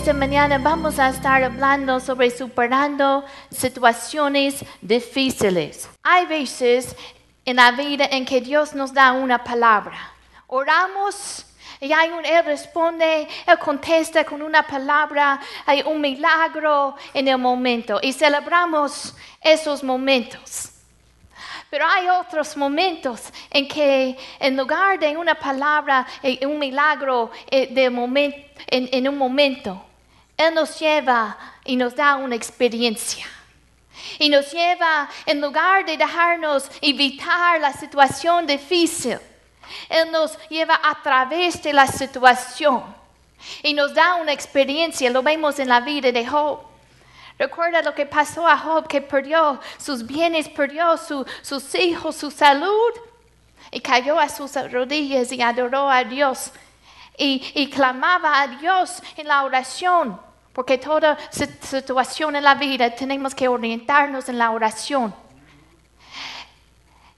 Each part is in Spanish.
esta mañana vamos a estar hablando sobre superando situaciones difíciles. Hay veces en la vida en que Dios nos da una palabra. Oramos y hay un, Él responde, Él contesta con una palabra, hay un milagro en el momento y celebramos esos momentos. Pero hay otros momentos en que en lugar de una palabra, eh, un milagro eh, de en, en un momento, Él nos lleva y nos da una experiencia. Y nos lleva, en lugar de dejarnos evitar la situación difícil, Él nos lleva a través de la situación y nos da una experiencia. Lo vemos en la vida de Job. Recuerda lo que pasó a Job, que perdió sus bienes, perdió sus hijos, su salud, y cayó a sus rodillas y adoró a Dios. Y, clamaba a Dios en la oración, porque toda situación en la vida tenemos que orientarnos en la oración.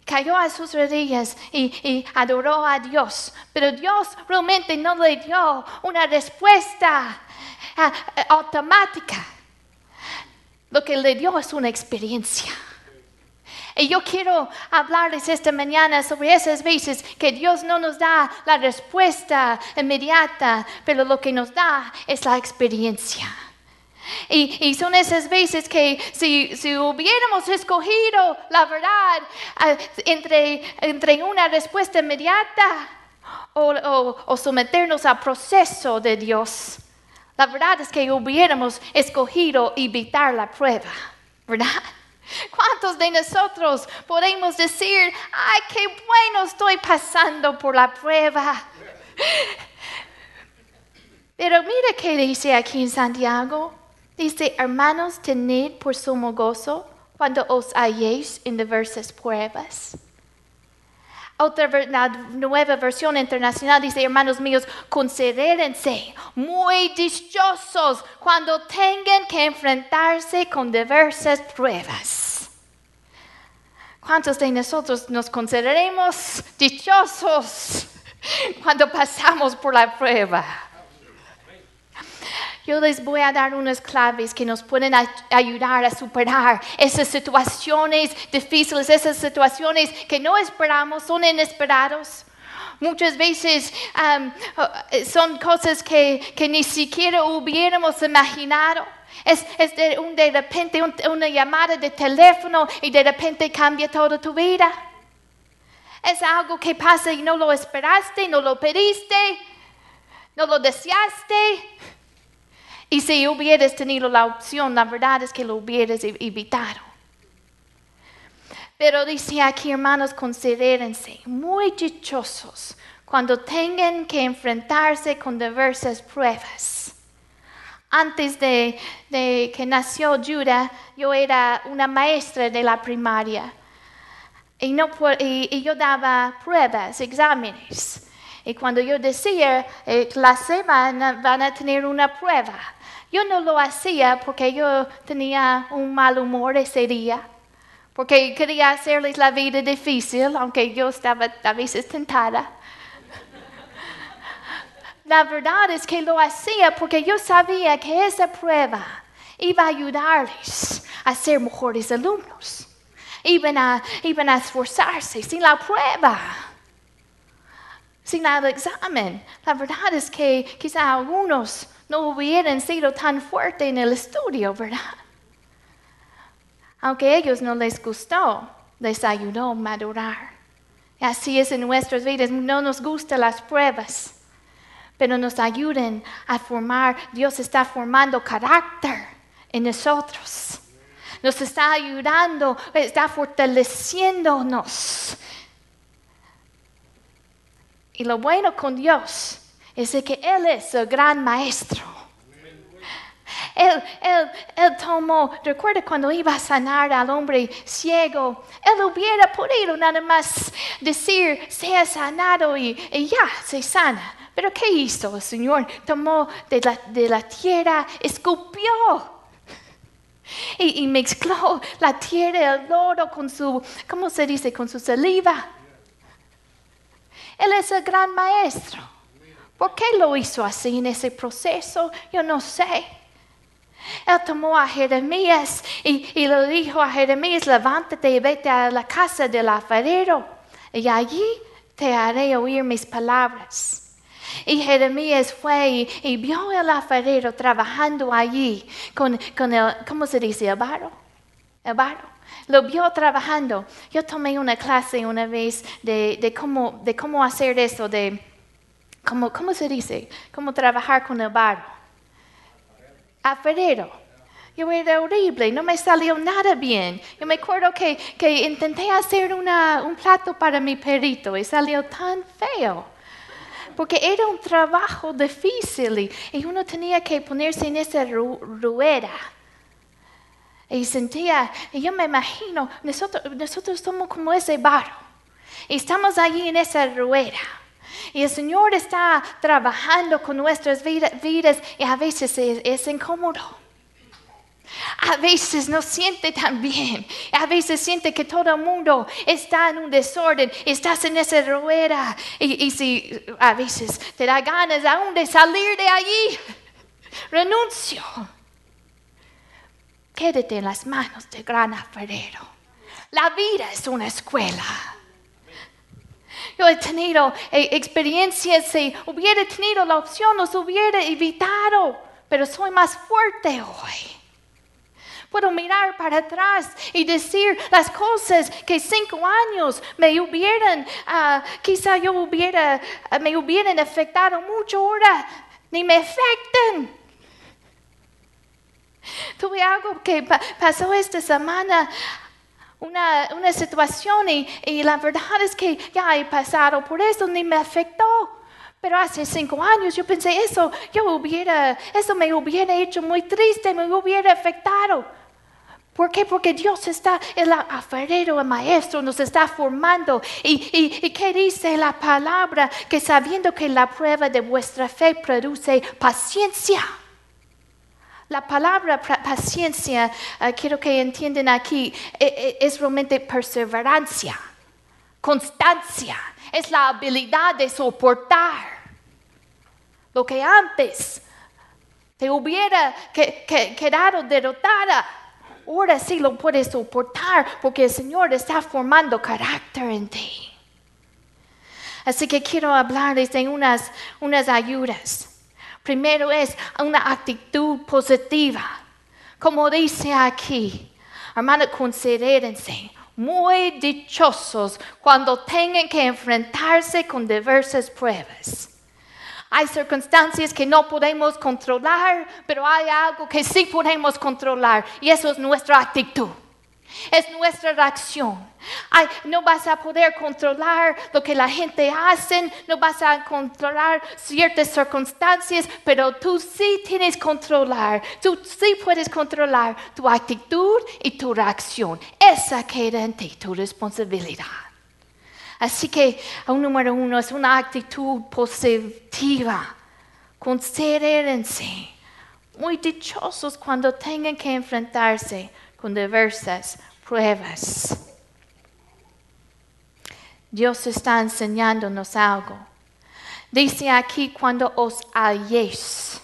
Cayó a sus rodillas y, adoró a Dios, pero Dios realmente no le dio una respuesta ah, automática. Lo que le dio es una experiencia. Y yo quiero hablarles esta mañana sobre esas veces que Dios no nos da la respuesta inmediata, pero lo que nos da es la experiencia. Y, son esas veces que si, hubiéramos escogido la verdad ah, entre, entre una respuesta inmediata o, o someternos al proceso de Dios, la verdad es que hubiéramos escogido evitar la prueba, ¿verdad? ¿Cuántos de nosotros podemos decir, ay, qué bueno estoy pasando por la prueba? Pero mira qué dice aquí en Santiago. Dice, hermanos, tened por sumo gozo cuando os halléis en diversas pruebas otra la nueva versión internacional dice, hermanos míos, considérense muy dichosos cuando tengan que enfrentarse con diversas pruebas. ¿Cuántos de nosotros nos consideremos dichosos cuando pasamos por la prueba? Yo les voy a dar unas claves que nos pueden ayudar a superar esas situaciones difíciles, esas situaciones que no esperamos, son inesperados. Muchas veces um, son cosas que, ni siquiera hubiéramos imaginado. Es, de, un, de repente una llamada de teléfono y de repente cambia toda tu vida. Es algo que pasa y no lo esperaste, no lo pediste, no lo deseaste. Y si hubieras tenido la opción, la verdad es que lo hubieras evitado. Pero dice aquí, hermanos, considérense muy dichosos cuando tengan que enfrentarse con diversas pruebas. Antes de, que nació Judah, yo era una maestra de la primaria. Y, yo daba pruebas, exámenes. Y cuando yo decía, eh, clase van a tener una prueba, yo no lo hacía porque yo tenía un mal humor ese día, porque quería hacerles la vida difícil, aunque yo estaba a veces tentada. La verdad es que lo hacía porque yo sabía que esa prueba iba a ayudarles a ser mejores alumnos. Iban a, iban a esforzarse sin la prueba, sin el examen. La verdad es que quizá algunos no hubieran sido tan fuertes en el estudio, ¿verdad? Aunque a ellos no les gustó, les ayudó a madurar. Así es en nuestras vidas, no nos gustan las pruebas, pero nos ayudan a formar, Dios está formando carácter en nosotros. Nos está ayudando, está fortaleciéndonos. Y lo bueno con Dios es que Él es el gran maestro. Él, él, él, tomó, recuerda cuando iba a sanar al hombre ciego, él hubiera podido nada más decir, sea sanado y, ya, se sana. Pero ¿qué hizo el Señor? Tomó de la, de la tierra, escupió y, y, mezcló la tierra el lodo con su, ¿cómo se dice? Con su saliva. Él es el gran maestro ¿Por qué lo hizo así en ese proceso? Yo no sé. Él tomó a Jeremías y, y le dijo a Jeremías, levántate y vete a la casa del alfarero y allí te haré oír mis palabras. Y Jeremías fue y, y vio al alfarero trabajando allí con, con el, ¿cómo se dice? El barro. El barro. Lo vio trabajando. Yo tomé una clase una vez de, de, cómo, de cómo hacer eso, de, cómo, ¿cómo se dice? Cómo trabajar con el barro. Alfarero. Yo era horrible, no me salió nada bien. Yo me acuerdo que, que intenté hacer una, un plato para mi perrito y salió tan feo. Porque era un trabajo difícil y, y uno tenía que ponerse en esa ru- rueda. Y sentía, y yo me imagino, nosotros, nosotros somos como ese barro. Y estamos allí en esa rueda. Y el Señor está trabajando con nuestras vida- vidas y a veces es, es incómodo. A veces no siente tan bien. A veces siente que todo el mundo está en un desorden. Estás en esa rueda. Y, y si a veces te da ganas aún de salir de allí, renuncio. Quédate en las manos del gran alfarero. La vida es una escuela. Yo tenido eh, experiencias, si hubiera tenido la opción, los hubiera evitado, pero soy más fuerte hoy. Puedo mirar para atrás y decir las cosas que cinco años me hubieran, ah, quizá yo hubiera, ah, me hubieran afectado mucho ahora, ni me afectan. Tuve algo que pa- pasó esta semana, una, una situación y, la verdad es que ya he pasado por eso, ni me afectó. Pero hace cinco años yo pensé eso, yo hubiera, eso me hubiera hecho muy triste, me hubiera afectado. ¿Por qué? Porque Dios está, el alfarero, el maestro, nos está formando. ¿Y, y, y qué dice la palabra? Que sabiendo que la prueba de vuestra fe produce paciencia. La palabra paciencia, eh, quiero que entiendan aquí, e- e- es realmente perseverancia, constancia, es la habilidad de soportar lo que antes te hubiera que- que- quedado derrotada. Ahora sí lo puedes soportar porque el Señor está formando carácter en ti. Así que quiero hablarles de unas, unas ayudas. Primero es una actitud positiva. Como dice aquí, hermano, considérense muy dichosos cuando tengan que enfrentarse con diversas pruebas. Hay circunstancias que no podemos controlar, pero hay algo que sí podemos controlar y eso es nuestra actitud. Es nuestra reacción. No vas a poder controlar lo que la gente hace, no vas a controlar ciertas circunstancias, pero tú sí tienes controlar. Tú sí puedes controlar tu actitud y tu reacción. Esa queda en ti, tu responsabilidad. Así que, un número uno es una actitud positiva. Considérense muy dichosos cuando tengan que enfrentarse con diversas pruebas. Dios está enseñándonos algo. Dice aquí cuando os halléis.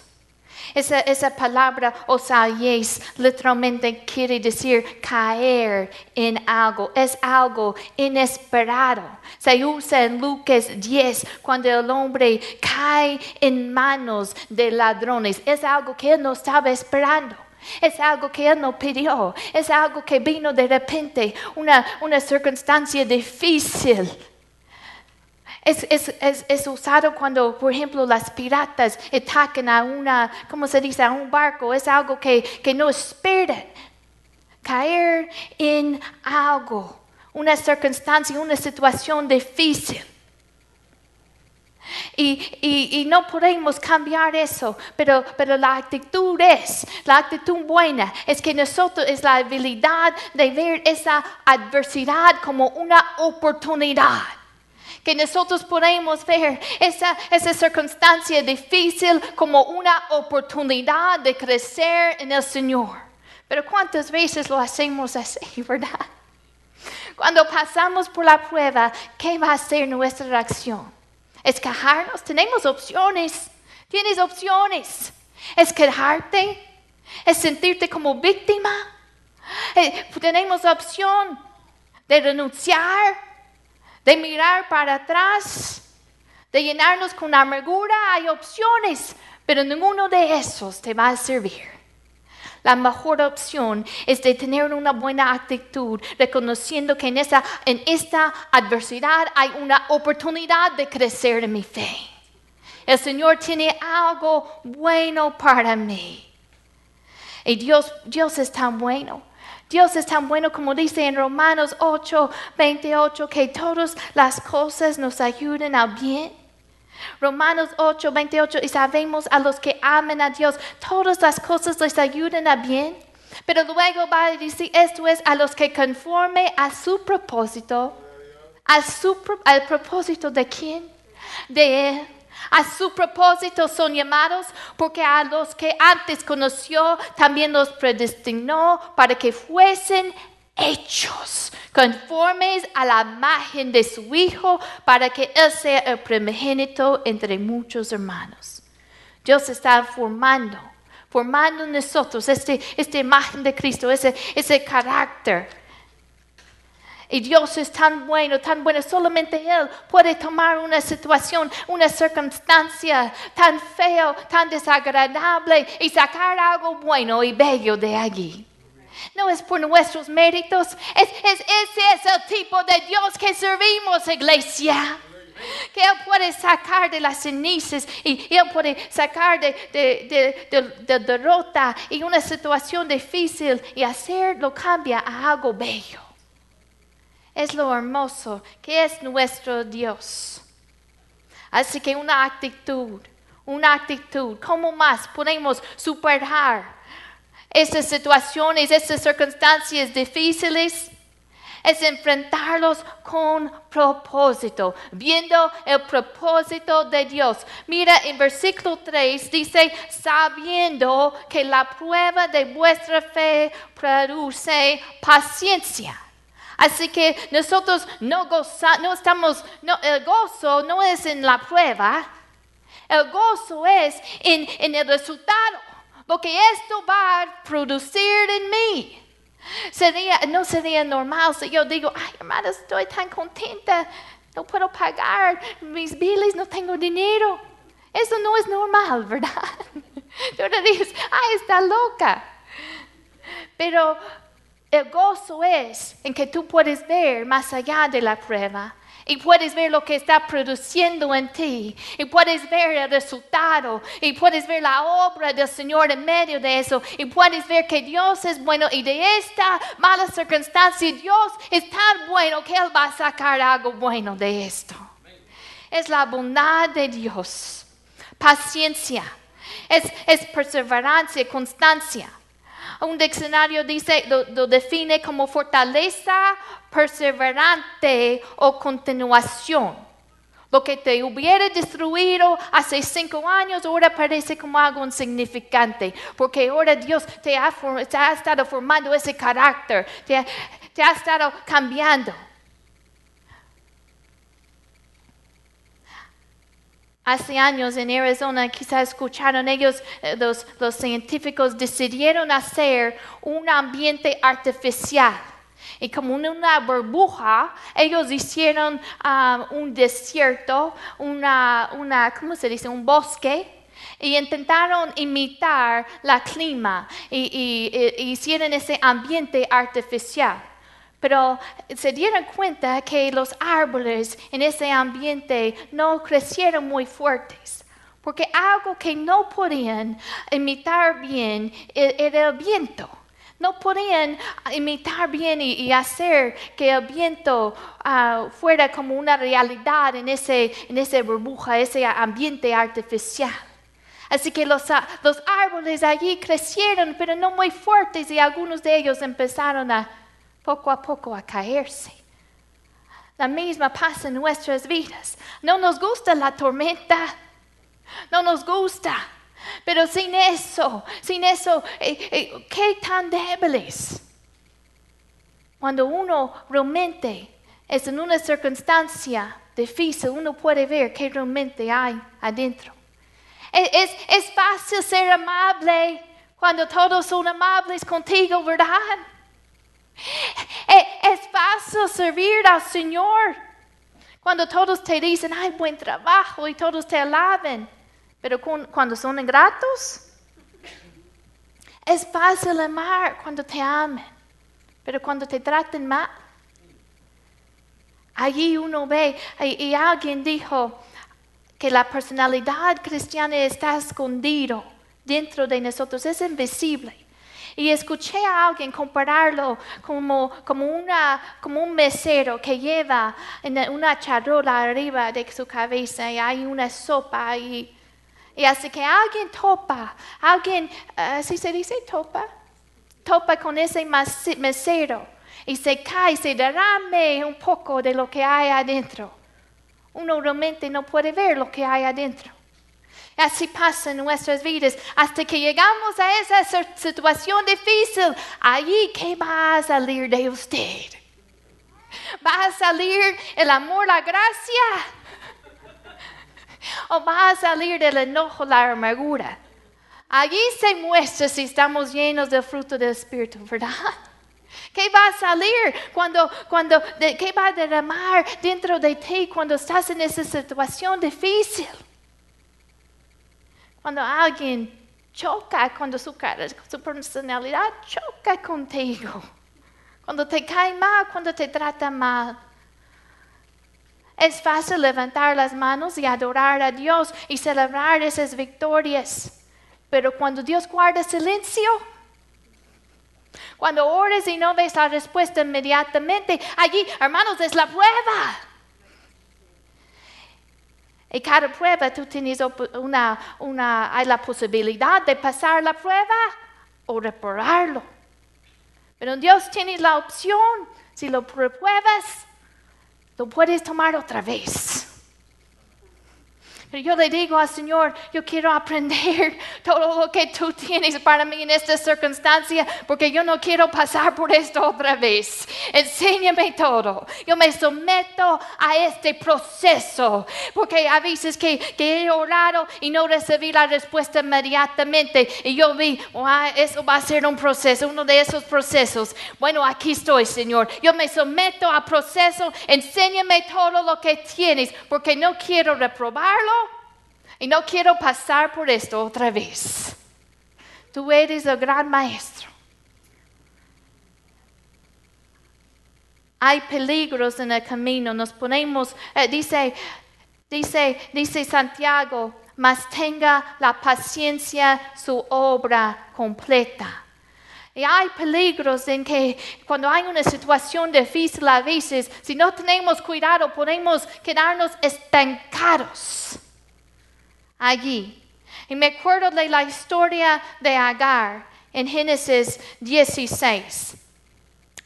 Esa, esa palabra os halléis literalmente quiere decir caer en algo. Es algo inesperado. Se usa en Lucas 10 cuando el hombre cae en manos de ladrones. Es algo que él no estaba esperando. Es algo que él no pidió. Es algo que vino de repente. Una, una circunstancia difícil. Es, es, es, es, usado cuando, por ejemplo, las piratas atacan a una, ¿cómo se dice? A un barco. Es algo que, que no esperan. Caer en algo, una circunstancia, una situación difícil. Y, no podemos cambiar eso, pero, pero la actitud es, la actitud buena es que nosotros es la habilidad de ver esa adversidad como una oportunidad que nosotros podemos ver esa, esa circunstancia difícil como una oportunidad de crecer en el Señor. Pero ¿cuántas veces lo hacemos así, verdad? Cuando pasamos por la prueba, ¿qué va a ser nuestra reacción? Es quejarnos. Tenemos opciones. Tienes opciones. Es quejarte. Es sentirte como víctima. Eh, tenemos opción de renunciar, de mirar para atrás, de llenarnos con amargura. Hay opciones, pero ninguno de esos te va a servir. La mejor opción es tener una buena actitud, reconociendo que en esta, adversidad hay una oportunidad de crecer en mi fe. El Señor tiene algo bueno para mí. Y Dios, es tan bueno. Dios es tan bueno como dice en Romanos 8, 28, que todas las cosas nos ayuden a bien Romanos 8, 28, y sabemos a los que aman a Dios, todas las cosas les ayudan a bien. Pero luego va a decir, esto es a los que conforme a su propósito, a su, al propósito de quién? De Él. A su propósito son llamados porque a los que antes conoció también los predestinó para que fuesen hechos conformes a la imagen de su Hijo, para que Él sea el primogénito entre muchos hermanos. Dios está formando, formando en nosotros este, esta imagen de Cristo, ese, ese carácter. Y Dios es tan bueno, tan bueno, solamente Él puede tomar una situación, una circunstancia tan feo, tan desagradable y sacar algo bueno y bello de allí. No es por nuestros méritos. Es, ese es el tipo de Dios que servimos, iglesia. Que Él puede sacar de las cenizas y Él puede sacar de, de, derrota y una situación difícil y hacerlo cambia a algo bello. Es lo hermoso que es nuestro Dios. Así que una actitud, una actitud, ¿cómo más podemos superar estas situaciones, estas circunstancias difíciles, es enfrentarlos con propósito, viendo el propósito de Dios. Mira en versículo 3 dice, sabiendo que la prueba de vuestra fe produce paciencia. Así que nosotros no no estamos, el gozo no es en la prueba, el gozo es en, en el resultado lo que esto va a producir en mí. Sería, no sería normal si yo digo, ay hermana, estoy tan contenta, no puedo pagar mis biles, no tengo dinero. Eso no es normal, ¿verdad? Tú le dices, ay, está loca. Pero el gozo es en que tú puedes ver más allá de la prueba y puedes ver lo que está produciendo en ti y puedes ver el resultado y puedes ver la obra del Señor en medio de eso y puedes ver que Dios es bueno y de esta mala circunstancia Dios es tan bueno que Él va a sacar algo bueno de esto. Es la bondad de Dios, paciencia, es, es perseverancia, constancia. Un diccionario dice, lo, define como fortaleza perseverante o continuación. Lo que te hubiera destruido hace cinco años ahora parece como algo insignificante, porque ahora Dios te ha, estado formando ese carácter, te ha estado cambiando. Hace años en Arizona, quizás escucharon ellos, eh, los, científicos decidieron hacer un ambiente artificial. Y como una burbuja, ellos hicieron ah, un desierto, una, una, ¿cómo se dice? Un bosque. Y intentaron imitar la clima y hicieron ese ambiente artificial. Pero se dieron cuenta que los árboles en ese ambiente no crecieron muy fuertes, porque algo que no podían imitar bien e-, era el viento. No podían imitar bien y, hacer que el viento ah, fuera como una realidad en ese, en ese burbuja, ese ambiente artificial. Así que los, los árboles allí crecieron, pero no muy fuertes, y algunos de ellos empezaron a poco a poco a caerse. La misma pasa en nuestras vidas. No nos gusta la tormenta, no nos gusta. Pero sin eso, sin eso, eh, eh, ¿qué tan débiles? Cuando uno realmente es en una circunstancia difícil, uno puede ver qué realmente hay adentro. Es, es, es fácil ser amable cuando todos son amables contigo, ¿verdad? Es, es fácil servir al Señor cuando todos te dicen, ay, buen trabajo y todos te alaben. Pero con- cuando son ingratos, es fácil amar cuando te amen. Pero cuando te traten mal, allí uno ve, y, y alguien dijo que la personalidad cristiana está escondido dentro de nosotros, es invisible. Y escuché a alguien compararlo como, como, una, como un mesero que lleva una charola arriba de su cabeza y hay una sopa y, y así que alguien topa, alguien, así se dice topa, topa con ese mesero y se cae, se derrame un poco de lo que hay adentro. Uno realmente no puede ver lo que hay adentro. Así pasa en nuestras vidas hasta que llegamos a esa si- situación difícil. Allí, ¿qué va a salir de usted? ¿Va a salir el amor, la gracia? ¿O va a salir del enojo, la amargura? Allí se muestra si estamos llenos del fruto del Espíritu, ¿verdad? ¿Qué va a salir cuando, cuando, de- qué va a derramar dentro de ti cuando estás en esa situación difícil? Cuando alguien choca, cuando su, su personalidad choca contigo, cuando te cae mal, cuando te trata mal. Es fácil levantar las manos y adorar a Dios y celebrar esas victorias. Pero cuando Dios guarda silencio, cuando ores y no ves la respuesta inmediatamente, allí, hermanos, es la prueba. Y cada prueba tú tienes una, una, hay la posibilidad de pasar la prueba o reprobarlo. Pero Dios tiene la opción, si lo pruebas, lo puedes tomar otra vez. Pero yo le digo al Señor, yo quiero aprender todo lo que tú tienes para mí en esta circunstancia, porque yo no quiero pasar por esto otra vez. Enséñame todo. Yo me someto a este proceso, porque a veces que, que he orado y no recibí la respuesta inmediatamente, y yo vi, "Ah, eso va a ser un proceso, uno de esos procesos. Bueno, aquí estoy, Señor. Yo me someto al proceso, enséñame todo lo que tienes, porque no quiero reprobarlo. Y no quiero pasar por esto otra vez. Tú eres el gran maestro. Hay peligros en el camino. Nos ponemos, eh, dice, dice, dice Santiago, mas tenga la paciencia su obra completa. Y hay peligros en que cuando hay una situación difícil a veces, si no tenemos cuidado, podemos quedarnos estancados allí. Y me acuerdo de la historia de Agar en Génesis 16.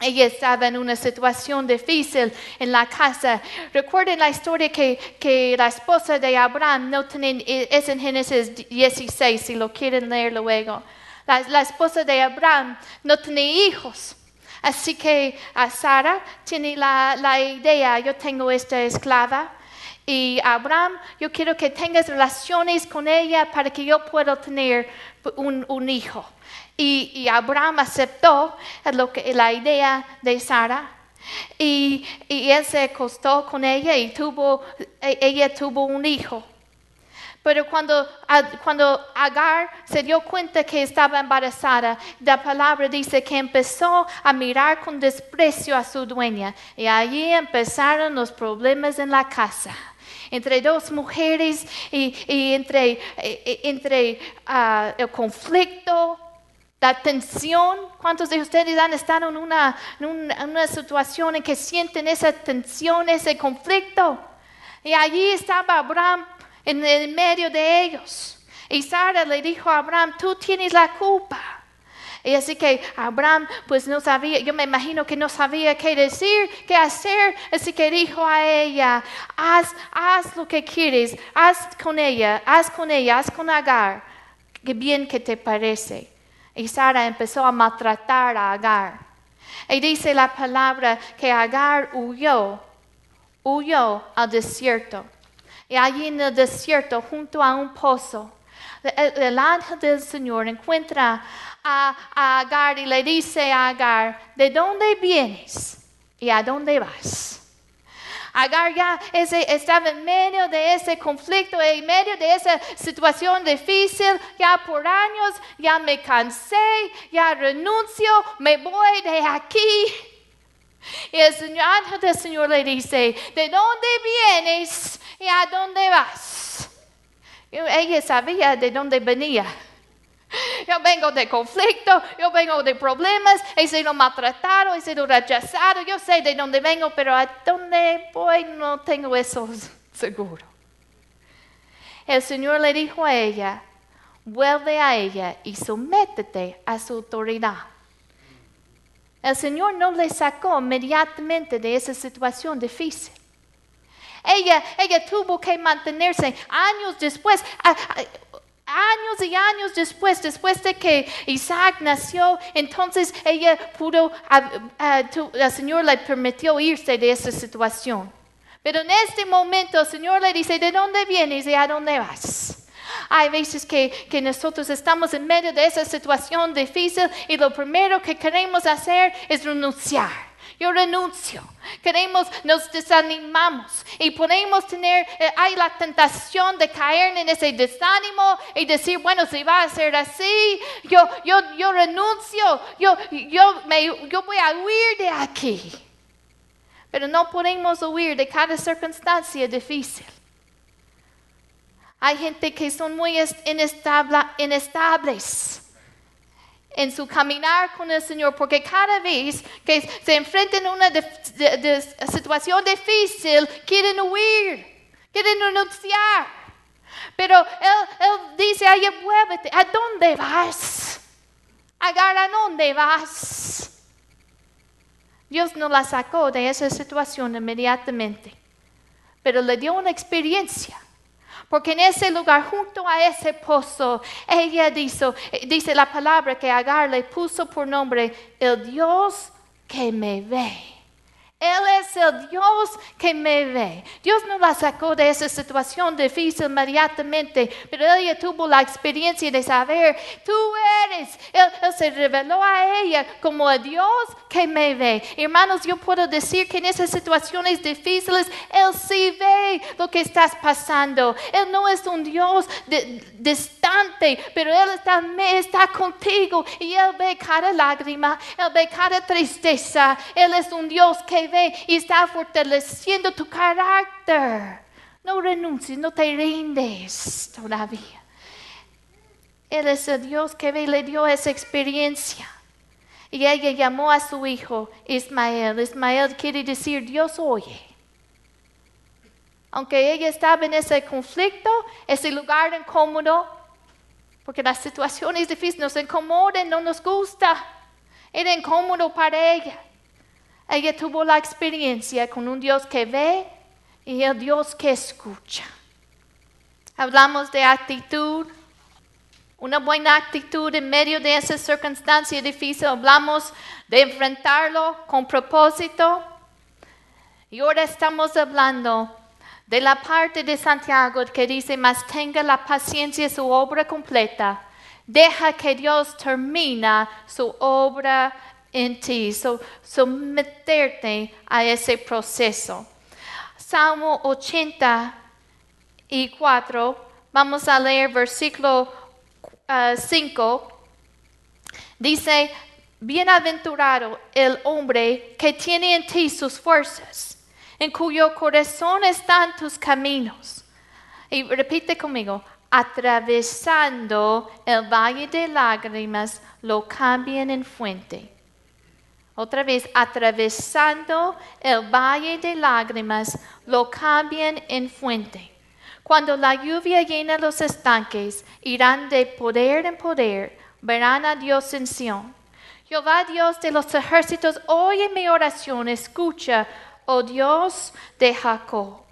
Ella estaba en una situación difícil en la casa. Recuerden la historia que, que la esposa de Abraham, no tenía, es en Génesis 16, si lo quieren leer luego. La, la esposa de Abraham no tenía hijos. Así que a Sara tiene la, la idea, yo tengo esta esclava, y Abraham, yo quiero que tengas relaciones con ella para que yo pueda tener un, hijo. Y, Abraham aceptó lo la idea de Sara. Y, y él se acostó con ella y tuvo, e- ella tuvo un hijo. Pero cuando, cuando Agar se dio cuenta que estaba embarazada, la palabra dice que empezó a mirar con desprecio a su dueña. Y allí empezaron los problemas en la casa. Entre dos mujeres y, entre, eh, eh, entre ah, el conflicto, la tensión. ¿Cuántos de ustedes han estado en una, en una, en una situación en que sienten esa tensión, ese conflicto? Y allí estaba Abraham en el medio de ellos. Y Sara le dijo a Abraham, tú tienes la culpa. Y así que Abraham pues no sabía, yo me imagino que no sabía qué decir, qué hacer. Así que dijo a ella, haz, haz lo que quieres, haz con ella, haz con ella, haz con Agar. Qué bien que te parece. Y Sara empezó a maltratar a Agar. Y dice la palabra que Agar huyó huyó al desierto. Y allí en el desierto, junto a un pozo, el, el ángel del Señor encuentra a, Agar y le dice a Agar, ¿de dónde vienes y a dónde vas? Agar ya ese, estaba en medio de ese conflicto, en medio de esa situación difícil, ya por años, ya me cansé, ya renuncio, me voy de aquí. Y el Señor, ángel del Señor le dice, ¿de dónde vienes y a dónde vas? Y ella sabía de dónde venía. Yo vengo de conflicto, yo vengo de problemas, he sido maltratado, he sido rechazado, yo sé de dónde vengo, pero a dónde voy no tengo eso seguro. El Señor le dijo a ella, vuelve a ella y sométete a su autoridad. El Señor no le sacó inmediatamente de esa situación difícil. Ella, ella tuvo que mantenerse años después años y años después, después de que Isaac nació, entonces ella pudo, el Señor le permitió irse de esa situación. Pero en este momento el Señor le dice, ¿de dónde vienes y a dónde vas? Hay veces que, que, nosotros estamos en medio de esa situación difícil y lo primero que queremos hacer es renunciar. Yo renuncio. Queremos, nos desanimamos y podemos tener, eh, hay la tentación de caer en ese desánimo y decir, bueno, si va a ser así, yo, yo, yo renuncio, yo, yo, me, yo voy a huir de aquí. Pero no podemos huir de cada circunstancia difícil. Hay gente que son muy inestables en su caminar con el Señor, porque cada vez que se enfrentan a una situación difícil, quieren huir, quieren renunciar. Pero él, dice, ay, muévete, ¿a dónde vas? Agar, ¿a dónde vas? Dios no la sacó de esa situación inmediatamente, pero le dio una experiencia porque en ese lugar, junto a ese pozo, ella dice, dice la palabra que Agar le puso por nombre, el Dios que me ve. Él es el Dios que me ve. Dios no la sacó de esa situación difícil inmediatamente, pero ella tuvo la experiencia de saber, tú eres. Él, se reveló a ella como el Dios que me ve. Hermanos, yo puedo decir que en esas situaciones difíciles, Él sí ve lo que estás pasando. Él no es un Dios distante, pero Él está, está contigo y Él ve cada lágrima, Él ve cada tristeza. Él es un Dios que y está fortaleciendo tu carácter. No renuncies, no te rindes todavía. Él es el Dios que le dio esa experiencia. Y ella llamó a su hijo Ismael. Ismael quiere decir Dios oye. Aunque ella estaba en ese conflicto, ese lugar incómodo, porque las situaciones difíciles nos incomodan, no nos gusta. Era incómodo para ella. Ella tuvo la experiencia con un Dios que ve y el Dios que escucha. Hablamos de actitud, una buena actitud en medio de esa circunstancia difícil. Hablamos de enfrentarlo con propósito. Y ahora estamos hablando de la parte de Santiago que dice, más tenga la paciencia su obra completa. Deja que Dios termina su obra en ti, someterte a ese proceso. Salmo 84, vamos a leer versículo 5. Uh, dice, bienaventurado el hombre que tiene en ti sus fuerzas, en cuyo corazón están tus caminos. Y repite conmigo, atravesando el valle de lágrimas, lo cambian en fuente. Otra vez, atravesando el valle de lágrimas, lo cambian en fuente. Cuando la lluvia llena los estanques, irán de poder en poder, verán a Dios en Sion. Jehová Dios de los ejércitos, oye mi oración, escucha, oh Dios de Jacob.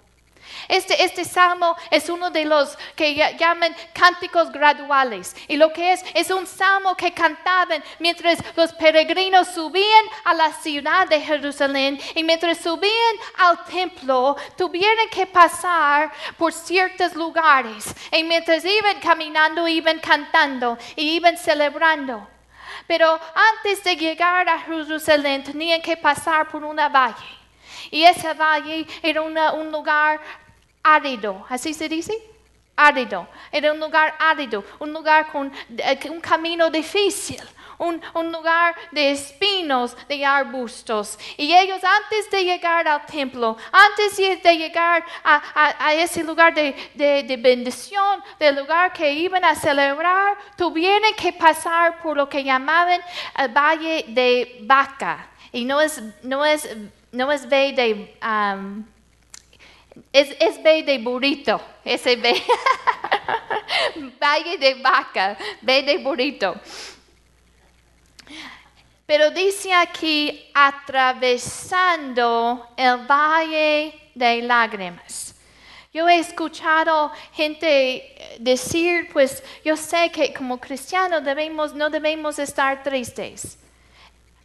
Este, este salmo es uno de los que llaman cánticos graduales. Y lo que es, es un salmo que cantaban mientras los peregrinos subían a la ciudad de Jerusalén y mientras subían al templo, tuvieron que pasar por ciertos lugares. Y mientras iban caminando, iban cantando y iban celebrando. Pero antes de llegar a Jerusalén, tenían que pasar por una valle. Y ese valle era una- un lugar árido, ¿así se dice? Árido. Era un lugar árido, un lugar con eh, un camino difícil. Un, un lugar de espinos, de arbustos. Y ellos antes de llegar al templo, antes de llegar a, a- a ese lugar de, de- de bendición, del lugar que iban a celebrar, tuvieron que pasar por lo que llamaban el valle de vaca. Y no es, no es, no es valle de... um, es, es B de burrito, ese B. Valle de vaca, B de burrito. Pero dice aquí, atravesando el valle de lágrimas. Yo he escuchado gente decir, pues yo sé que como cristianos debemos, no debemos estar tristes.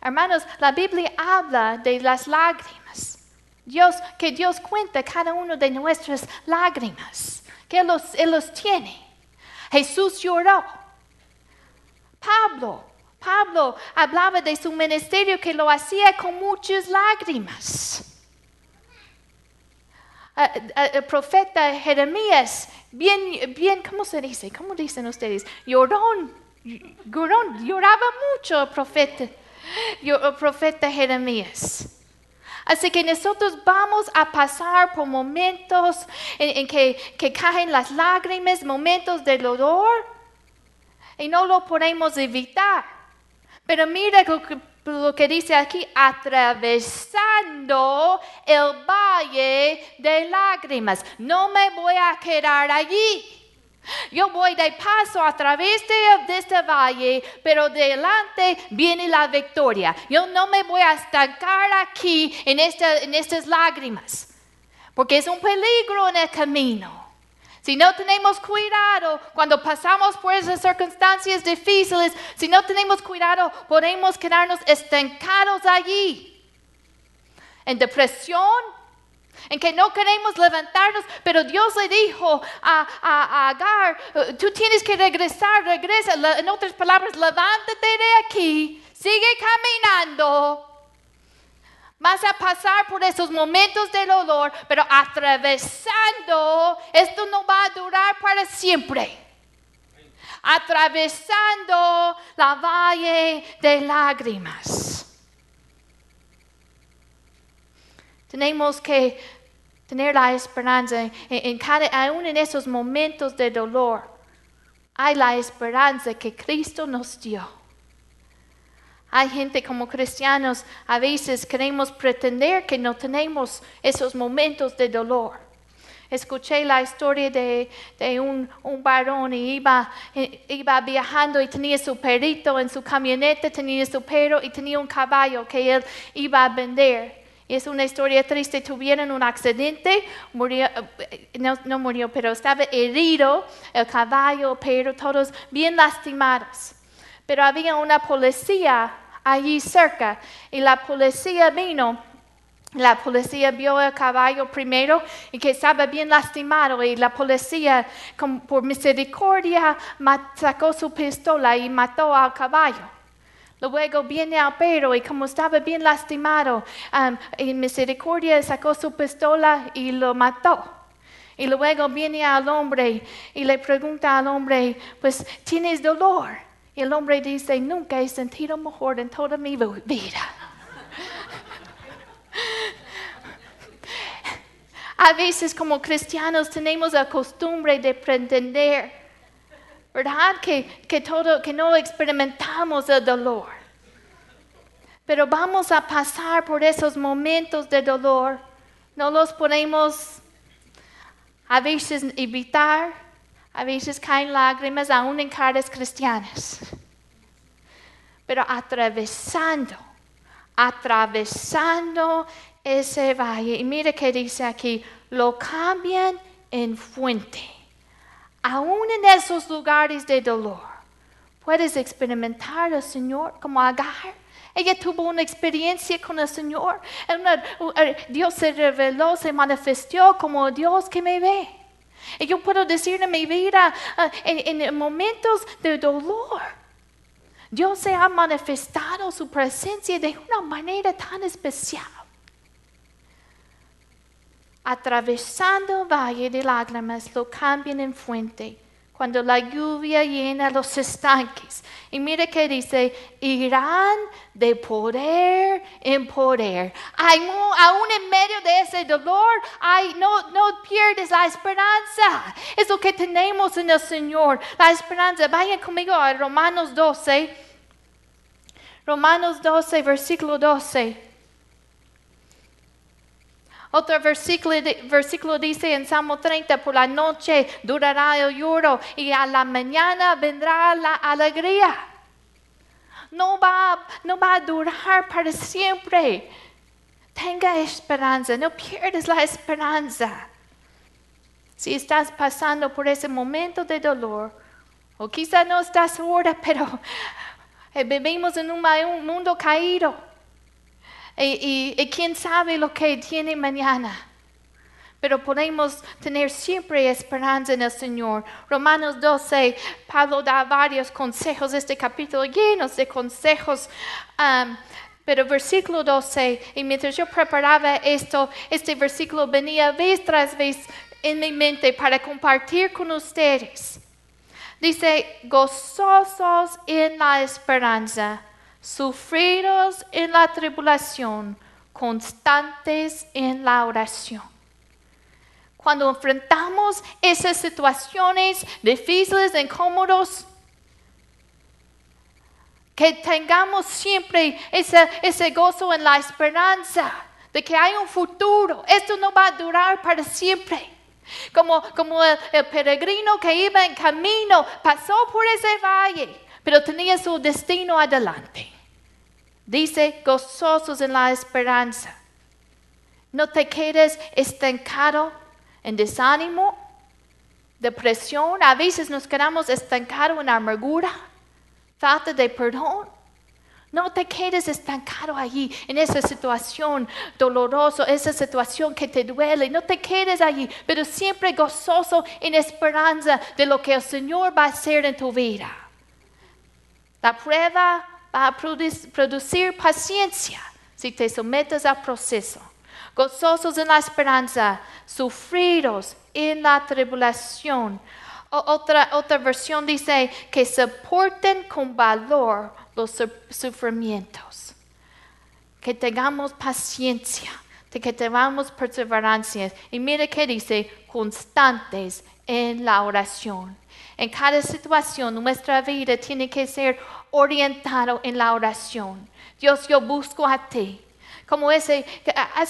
Hermanos, la Biblia habla de las lágrimas. Dios, que Dios cuenta cada uno de nuestras lágrimas, que Él los, Él los tiene. Jesús lloró. Pablo, Pablo hablaba de su ministerio que lo hacía con muchas lágrimas. Ah, ah, el profeta Jeremías, bien, bien, ¿cómo se dice? ¿Cómo dicen ustedes? Llorón, llorón, lloraba mucho el profeta, el profeta Jeremías. Así que nosotros vamos a pasar por momentos en, que, que caen las lágrimas, momentos de dolor, y no lo podemos evitar. Pero mira lo que, lo que dice aquí, atravesando el valle de lágrimas. No me voy a quedar allí. Yo voy de paso a través de, este valle, pero delante viene la victoria. Yo no me voy a estancar aquí en, esta- en estas lágrimas, porque es un peligro en el camino. Si no tenemos cuidado cuando pasamos por esas circunstancias difíciles, si no tenemos cuidado, podemos quedarnos estancados allí. En depresión, en que no queremos levantarnos, pero Dios le dijo a, Agar, "Eh, tú tienes que regresar, regresa. En otras palabras, levántate de aquí, sigue caminando. Vas a pasar por esos momentos de dolor, pero atravesando, esto no va a durar para siempre. Atravesando la valle de lágrimas. Tenemos que tener la esperanza en, en cada, aún en esos momentos de dolor. Hay la esperanza que Cristo nos dio. Hay gente como cristianos, a veces queremos pretender que no tenemos esos momentos de dolor. Escuché la historia de, de un, un varón y iba, eh, iba viajando y tenía su perrito en su camioneta, tenía su perro y tenía un caballo que él iba a vender. Es una historia triste, tuvieron un accidente, eh, no, murió, pero estaba herido el caballo, el perro, todos bien lastimados. Pero había una policía allí cerca y la policía vino. La policía vio el caballo primero y que estaba bien lastimado y la policía por misericordia sacó su pistola y mató al caballo. Luego viene al perro y como estaba bien lastimado, um, en misericordia sacó su pistola y lo mató. Y luego viene al hombre y le pregunta al hombre, pues, ¿tienes dolor? Y el hombre dice, nunca he sentido mejor en toda mi vi- vida. A veces como cristianos tenemos la costumbre de pretender, ¿verdad? Que, que, todo, que no experimentamos el dolor. Pero vamos a pasar por esos momentos de dolor. No los podemos a veces evitar, a veces caen lágrimas aún en caras cristianas. Pero atravesando, atravesando ese valle. Y mire que dice aquí, lo cambian en fuente. Aún en esos lugares de dolor, puedes experimentar al Señor como Agar. Ella tuvo una experiencia con el Señor. Dios se reveló, se manifestó como Dios que me ve. Y yo puedo decir en mi vida, ah, en momentos de dolor, Dios se ha manifestado su presencia de una manera tan especial. Atravesando valle de lágrimas lo cambian en fuente cuando la lluvia llena los estanques. Y mire que dice, irán de poder en poder. aún en medio de ese dolor, no, no pierdes la esperanza. Es lo que tenemos en el Señor, la esperanza. Vayan conmigo a Romanos 12. Romanos 12, versículo 12. Otro versículo, dice en Salmo 30, por la noche durará el lloro y a la mañana vendrá la alegría. No va, no va a durar para siempre. Tenga esperanza, no pierdas la esperanza. Si estás pasando por ese momento de dolor, o quizá no estás ahora, pero eh, vivimos en un mundo caído. Y, quién sabe lo que tiene mañana. Pero podemos tener siempre esperanza en el Señor. Romanos 12, Pablo da varios consejos, este capítulo llenos de consejos. Um, pero versículo 12, y mientras yo preparaba esto, este versículo venía vez tras vez en mi mente para compartir con ustedes. Dice, gozosos en la esperanza sufridos en la tribulación, constantes en la oración. Cuando enfrentamos esas situaciones difíciles, incómodos, que tengamos siempre ese, ese gozo en la esperanza de que hay un futuro. Esto no va a durar para siempre. Como, como el, el, peregrino que iba en camino, pasó por ese valle, pero tenía su destino adelante. Dice, gozosos en la esperanza. No te quedes estancado en desánimo, depresión. A veces nos quedamos estancados en amargura, falta de perdón. No te quedes estancado allí, en esa situación dolorosa, esa situación que te duele. No te quedes allí, pero siempre gozoso en esperanza de lo que el Señor va a hacer en tu vida. La prueba va a producir paciencia si te sometes al proceso. Gozosos en la esperanza, sufridos en la tribulación. otra, otra versión dice que soporten con valor los sufrimientos. Que tengamos paciencia, que tengamos perseverancia. Y mire que dice, constantes en la oración. En cada situación, nuestra vida tiene que ser orientado en la oración. Dios, yo busco a ti. Como ese,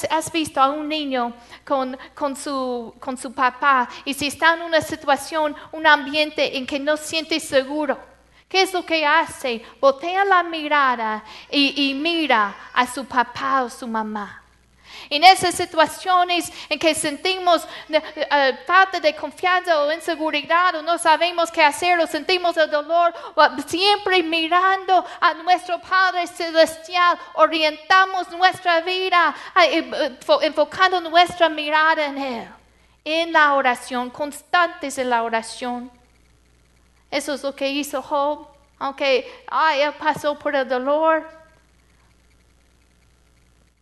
has, visto a un niño con, con, su, con su papá y si está en una situación, un ambiente en que no siente seguro, ¿Qué es lo que hace? Botea la mirada y, y, mira a su papá o su mamá. En esas situaciones en que sentimos eh, falta de confianza o inseguridad o no sabemos qué hacer o sentimos el dolor, siempre mirando a nuestro Padre Celestial, orientamos nuestra vida, eh, enfocando nuestra mirada en Él, en la oración, constantes en la oración. Eso es lo que hizo Job, aunque ay, él pasó por el dolor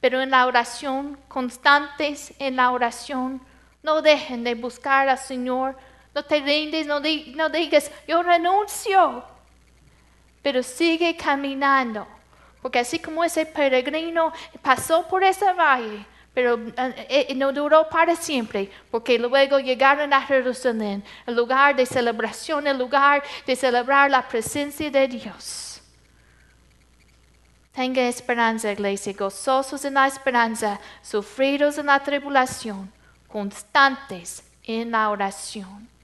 pero en la oración, constantes en la oración. No dejen de buscar al Señor. No te rindes, no, digas, yo renuncio. Pero sigue caminando. Porque así como ese peregrino pasó por ese valle, pero eh, eh, no duró para siempre, porque luego llegaron a Jerusalén, el lugar de celebración, el lugar de celebrar la presencia de Dios. Tenga esperanza, iglesia, gozosos en la esperanza, sufridos en la tribulación, constantes en la oración.